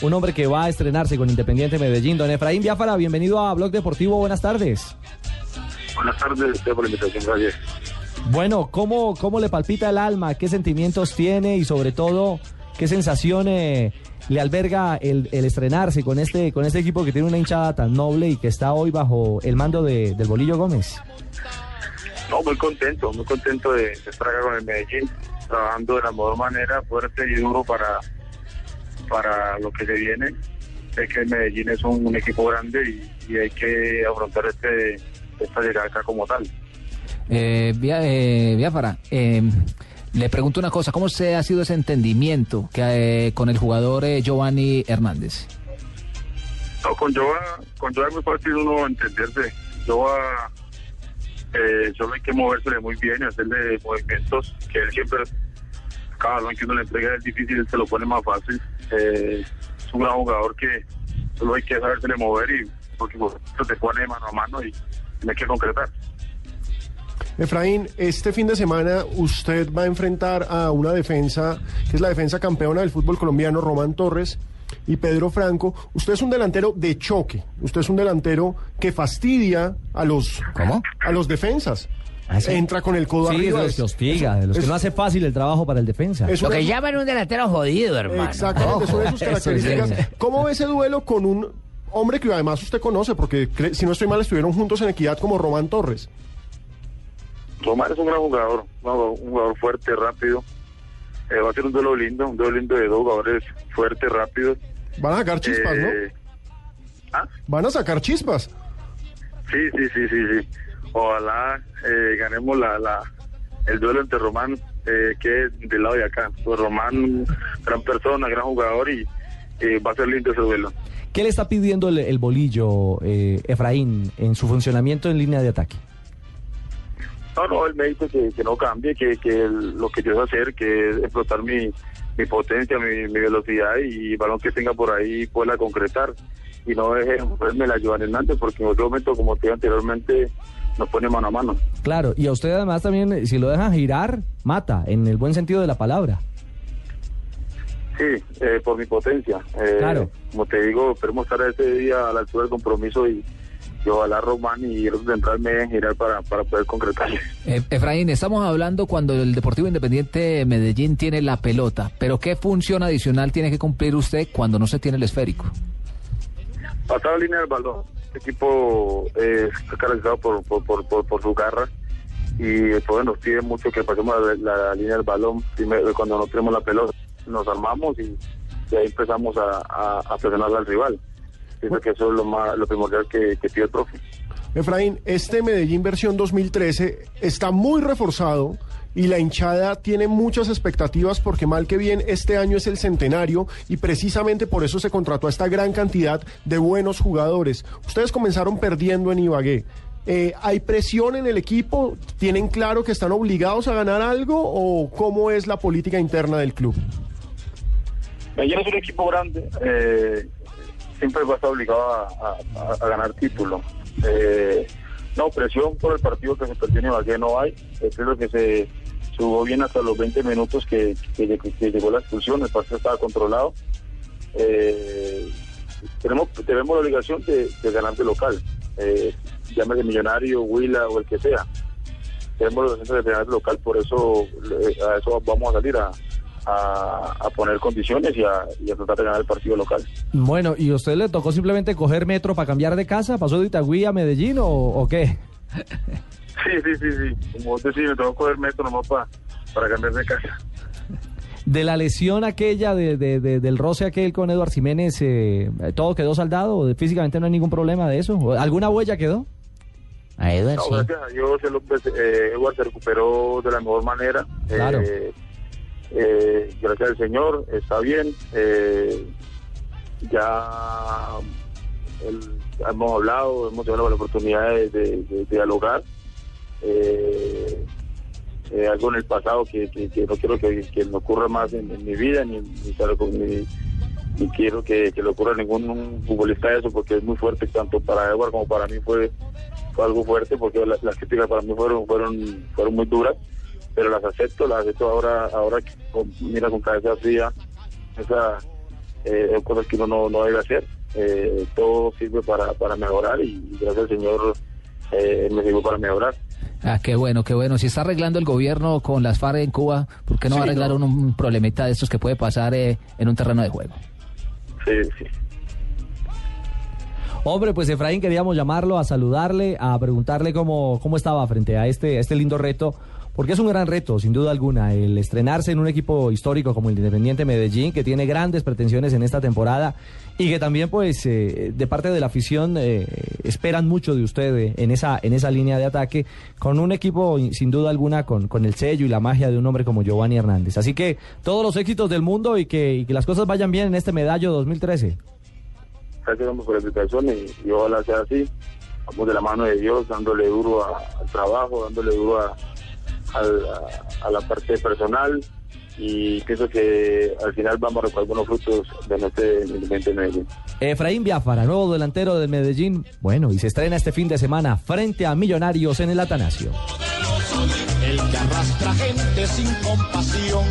Un hombre que va a estrenarse con Independiente Medellín. Don Efraín Biafara, bienvenido a Blog Deportivo. Buenas tardes. Buenas tardes, gracias por la invitación, gracias. Bueno, ¿cómo, ¿cómo le palpita el alma? ¿Qué sentimientos tiene? Y sobre todo, ¿qué sensaciones le alberga el, el, estrenarse con este, con este equipo que tiene una hinchada tan noble y que está hoy bajo el mando de, del Bolillo Gómez? No, muy contento, muy contento de, de estar acá con el Medellín, trabajando de la mejor manera, fuerte y duro para para lo que se viene. Sé que Medellín es un, un equipo grande y, y, hay que afrontar este esta llegada acá como tal. Eh, eh, Biafara, eh, le pregunto una cosa, ¿cómo se ha sido ese entendimiento que, eh, con el jugador eh, Giovanni Hernández? No, con Joa, con Joa es muy fácil uno entenderse. Joa eh, solo hay que movérsele muy bien y hacerle movimientos que él siempre, cada balón que uno le entrega es difícil, se lo pone más fácil. Eh, es un gran jugador que solo hay que sabérsele mover y porque pues, te pone mano a mano y hay que concretar. Efraín, este fin de semana usted va a enfrentar a una defensa, que es la defensa campeona del fútbol colombiano, Román Torres y Pedro Franco. Usted es un delantero de choque, usted es un delantero que fastidia a los, ¿Cómo? A los defensas. ¿Ah, sí? Entra con el codo sí, arriba. de los que hostiga, de los es- que no hace fácil el trabajo para el defensa. es Lo una- que llaman un delantero jodido, hermano. Exactamente, son de sus Eso características. sí. ¿Cómo ve ese duelo con un hombre que además usted conoce? Porque si no estoy mal estuvieron juntos en Equidad como Román Torres. Román es un gran jugador, un jugador, un jugador fuerte, rápido. Eh, va a ser un duelo lindo, un duelo lindo de dos jugadores fuertes, rápidos. Van a sacar chispas, ¿no? Eh, ¿Ah? Van a sacar chispas. Sí, sí, sí, sí, sí. Ojalá eh, ganemos la, la, el duelo entre Román, eh, que es del lado de acá. Pues Román, gran persona, gran jugador y eh, va a ser lindo ese duelo. ¿Qué le está pidiendo el, el bolillo, eh, Efraín, en su funcionamiento en línea de ataque? No, no, él me dice que, que no cambie, que, que el- lo que yo sé hacer, que es explotar mi, mi potencia, mi, mi velocidad y balón que tenga por ahí pueda concretar. Y no deje verme la Joan Hernández, porque en otro momento, como te anteriormente, nos pone mano a mano. Claro, y a usted además también, eh, si lo dejan girar, mata, en el buen sentido de la palabra. Sí, eh, por mi potencia. Eh, Claro. Como te digo, esperemos estar ese día a la altura del compromiso y, y ojalá Román y otro central me dejen girar para, para poder concretar. Eh, Efraín, estamos hablando cuando el Deportivo Independiente Medellín tiene la pelota, pero ¿qué función adicional tiene que cumplir usted cuando no se tiene el esférico? Pasar la línea del balón. Este equipo eh, está caracterizado por, por, por, por, por su garra y pues, nos pide mucho que pasemos la, la línea del balón cuando no tenemos la pelota. Nos armamos y, y ahí empezamos a, a, a presionar al rival. Pienso que eso es lo, más, lo primordial que, que pide el profe. Efraín, este Medellín versión 2013 está muy reforzado y la hinchada tiene muchas expectativas porque mal que bien este año es el centenario y precisamente por eso se contrató a esta gran cantidad de buenos jugadores. Ustedes comenzaron perdiendo en Ibagué. Eh, ¿Hay presión en el equipo? ¿Tienen claro que están obligados a ganar algo o cómo es la política interna del club? Medellín es un equipo grande, eh, siempre va a estar obligado a, ganar títulos. Eh, no, presión por el partido que se perdió en Ibagué no hay. Eh, creo que se jugó bien hasta los 20 minutos que, llegó- la expulsión, el partido estaba controlado. Eh, tenemos, tenemos la obligación de, de ganar de local, eh, llámese Millonario, Huila o el que sea. Tenemos la obligación de ganar de local, por eso eh, a eso vamos a salir a, a, a poner condiciones y a, y a tratar de ganar el partido local. Bueno, ¿y a usted le tocó simplemente coger metro para cambiar de casa? ¿Pasó de Itagüí a Medellín o, o qué? Sí, sí, sí, sí. Como vos decís, me que coger metro nomás pa- para cambiar de casa. De la lesión aquella, de, de- de- del roce aquel con Eduard Jiménez, eh, ¿todo quedó saldado? ¿Físicamente no hay ningún problema de eso? ¿O ¿Alguna huella quedó? A Edward, No, sí. gracias a Dios, hombre, eh, Edward se recuperó de la mejor manera. Claro. Eh, eh, gracias al Señor, está bien. Eh, ya hemos hablado, hemos tenido la oportunidad de, dialogar. Eh, eh, algo en el pasado que, no quiero que, que me ocurra más en, mi vida, ni, ni, ni- ni quiero que, le ocurra a ningún futbolista eso, porque es muy fuerte, tanto para Edward como para mí fue, fue algo fuerte, porque la- las críticas para mí fueron, fueron, fueron muy duras, pero las acepto, las acepto ahora, ahora que con- mira con cabeza fría esa eh, cosas que uno no, no debe hacer. Eh, todo sirve para, para mejorar y, gracias al Señor eh, me sirvió para mejorar. Ah, qué bueno, qué bueno. Si está arreglando el gobierno con las FARC en Cuba, ¿por qué no Sí, va a arreglar no. un, un problemita de estos que puede pasar eh, en un terreno de juego? Sí, sí. Hombre, pues Efraín, queríamos llamarlo a saludarle, a preguntarle cómo, cómo estaba frente a este, a este lindo reto, porque es un gran reto, sin duda alguna, el estrenarse en un equipo histórico como el Independiente Medellín, que tiene grandes pretensiones en esta temporada y que también, pues, eh, de parte de la afición, eh, esperan mucho de usted eh, en, esa, en esa línea de ataque, con un equipo, sin duda alguna, con, con el sello y la magia de un hombre como Giovanni Hernández. Así que todos los éxitos del mundo y que, las cosas vayan bien en este medallo 2013. Gracias por la invitación y, y ojalá sea así. Vamos de la mano de Dios, dándole duro al trabajo, dándole duro a, al- a- a la parte personal y pienso que al final vamos a recoger buenos frutos de nuestro Medellín. Efraín Biafara, nuevo delantero del Medellín. Bueno, y se estrena este fin de semana frente a Millonarios en el Atanasio. El que arrastra gente sin compasión